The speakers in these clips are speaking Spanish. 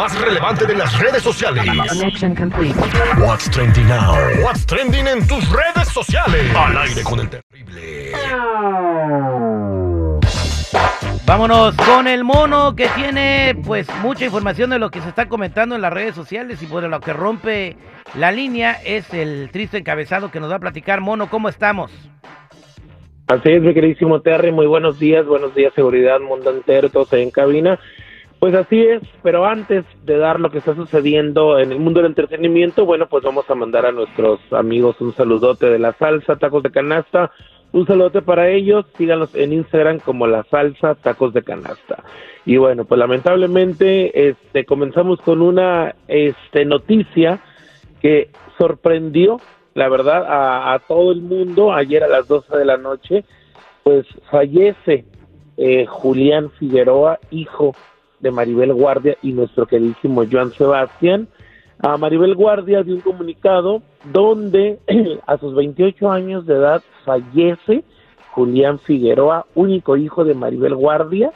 más relevante de las redes sociales. Connection complete. What's trending now? What's trending en tus redes sociales? Al aire con el terrible. Vámonos con el mono que tiene pues mucha información de lo que se está comentando en las redes sociales y por lo que rompe la línea es el triste encabezado que nos va a platicar. Mono, ¿cómo estamos? Así es, mi queridísimo Terry, muy buenos días, buenos días, seguridad, mundo entero, todos ahí en cabina. Pues así es, pero antes de dar lo que está sucediendo en el mundo del entretenimiento, bueno, pues vamos a mandar a nuestros amigos un saludote de la salsa, tacos de canasta, un saludote para ellos, síganos en Instagram como la salsa, tacos de canasta. Y bueno, pues lamentablemente este comenzamos con una este noticia que sorprendió la verdad, a, a, todo el mundo. Ayer a las 12 de la noche, pues fallece eh, Julián Figueroa, hijo de Maribel Guardia y nuestro queridísimo Joan Sebastián. A Maribel Guardia dio un comunicado donde a sus 28 años de edad fallece Julián Figueroa, único hijo de Maribel Guardia.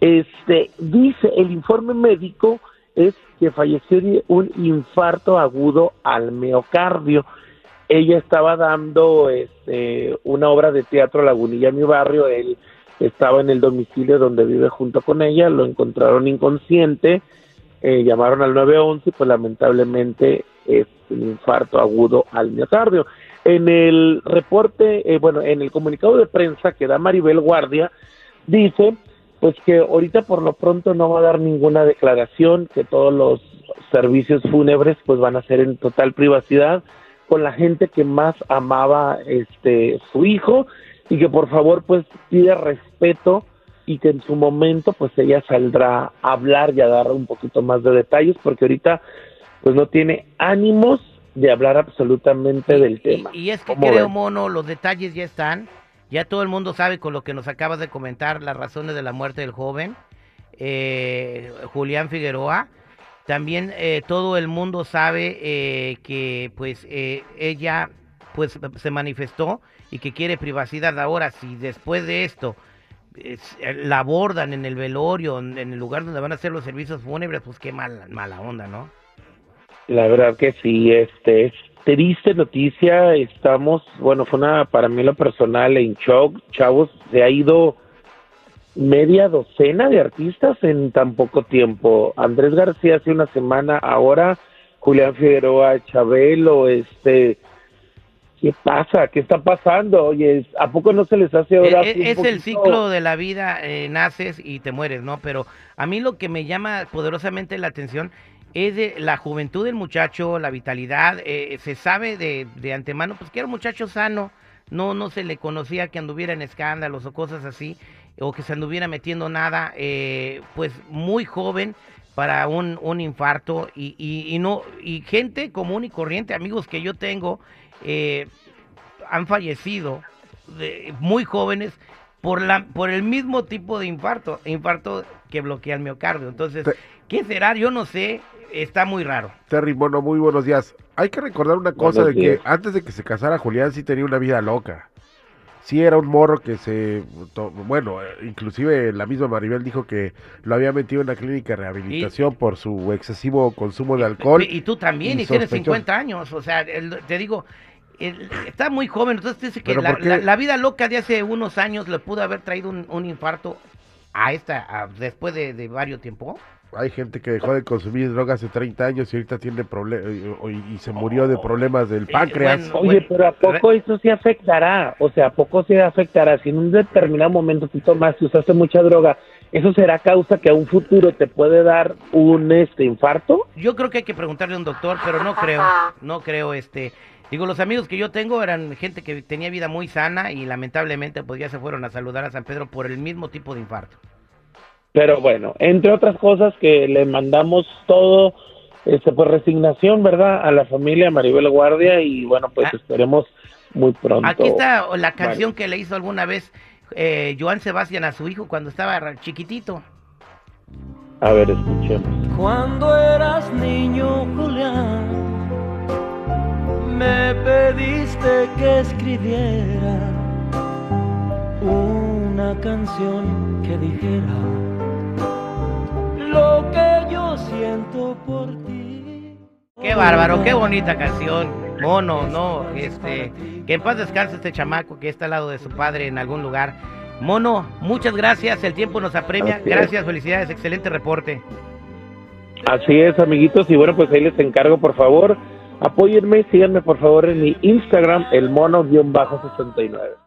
Este dice el informe médico es que falleció de un infarto agudo al miocardio ella estaba dando este, una obra de teatro Lagunilla, mi barrio, él estaba en el domicilio donde vive junto con ella, lo encontraron inconsciente, eh, llamaron al 911 y pues lamentablemente es un infarto agudo al miocardio. En el reporte, eh, bueno, en el comunicado de prensa que da Maribel Guardia, dice pues que ahorita por lo pronto no va a dar ninguna declaración, que todos los servicios fúnebres pues van a ser en total privacidad, con la gente que más amaba este su hijo y que por favor pues pide respeto y que en su momento pues ella saldrá a hablar y a dar un poquito más de detalles porque ahorita pues no tiene ánimos de hablar absolutamente del tema. Y, es que creo, Mono, los detalles ya están, ya todo el mundo sabe con lo que nos acabas de comentar las razones de la muerte del joven, eh, Julián Figueroa, también eh, todo el mundo sabe eh, que pues eh, ella pues se manifestó y que quiere privacidad. Ahora, si después de esto la abordan en el velorio, en el lugar donde van a hacer los servicios fúnebres, pues qué mala, mala onda, ¿no? La verdad que sí, este es triste noticia. Estamos, bueno, fue una para mí lo personal en shock, chavos, se ha ido media docena de artistas en tan poco tiempo. Andrés García hace una semana, ahora Julián Figueroa, Chabelo, este, ¿qué pasa? ¿Qué está pasando? Oye, ¿a poco no se les hace ahora? Es, es el ciclo de la vida, eh, naces y te mueres, ¿no? Pero a mí lo que me llama poderosamente la atención es de la juventud del muchacho, la vitalidad, eh, se sabe de, de antemano, pues que era un muchacho sano, no, no se le conocía que anduviera en escándalos o cosas así, o que se anduviera metiendo nada, eh, pues muy joven para un, un infarto y, y, y, no y gente común y corriente, amigos que yo tengo, eh, han fallecido de, muy jóvenes por la por el mismo tipo de infarto, infarto que bloquea el miocardio. Entonces, ¿qué será? Yo no sé, está muy raro. Terry, bueno, muy buenos días. Hay que recordar una cosa de que antes de que se casara Julián sí tenía una vida loca sí era un morro que se, bueno, inclusive la misma Maribel dijo que lo había metido en la clínica de rehabilitación por su excesivo consumo de alcohol. Y, tú también, y, tienes 50 años, o sea, te digo, está muy joven, entonces dice que la, vida loca de hace unos años le pudo haber traído un, infarto a esta, después de, de varios tiempos. Hay gente que dejó de consumir drogas hace 30 años y ahorita tiene problemas y, se murió de problemas del páncreas. Oye, pero ¿a poco eso sí afectará? O sea, ¿a poco sí afectará? Si en un determinado momento tú tomas, y usaste mucha droga, ¿eso será causa que a un futuro te puede dar un este infarto? Yo creo que hay que preguntarle a un doctor, pero no creo, no creo este... Digo, los amigos que yo tengo eran gente que tenía vida muy sana y lamentablemente pues ya se fueron a saludar a San Pedro por el mismo tipo de infarto. Pero bueno, entre otras cosas que le mandamos todo, este, pues resignación, ¿verdad? A la familia Maribel Guardia y bueno, pues ah. esperemos muy pronto. Aquí está la canción que le hizo alguna vez eh, Joan Sebastián a su hijo cuando estaba chiquitito. A ver, escuchemos. Cuando eras niño, Julián, me pediste que escribiera una canción que dijera lo que yo siento por ti. Qué bárbaro, qué bonita canción. Mono, no, este, que en paz descanse este chamaco que está al lado de su padre en algún lugar. Mono, muchas gracias, el tiempo nos apremia. Gracias, felicidades, excelente reporte. Así es, amiguitos, y bueno, pues ahí les encargo, por favor, apóyenme, síganme por favor en mi Instagram, el mono-69.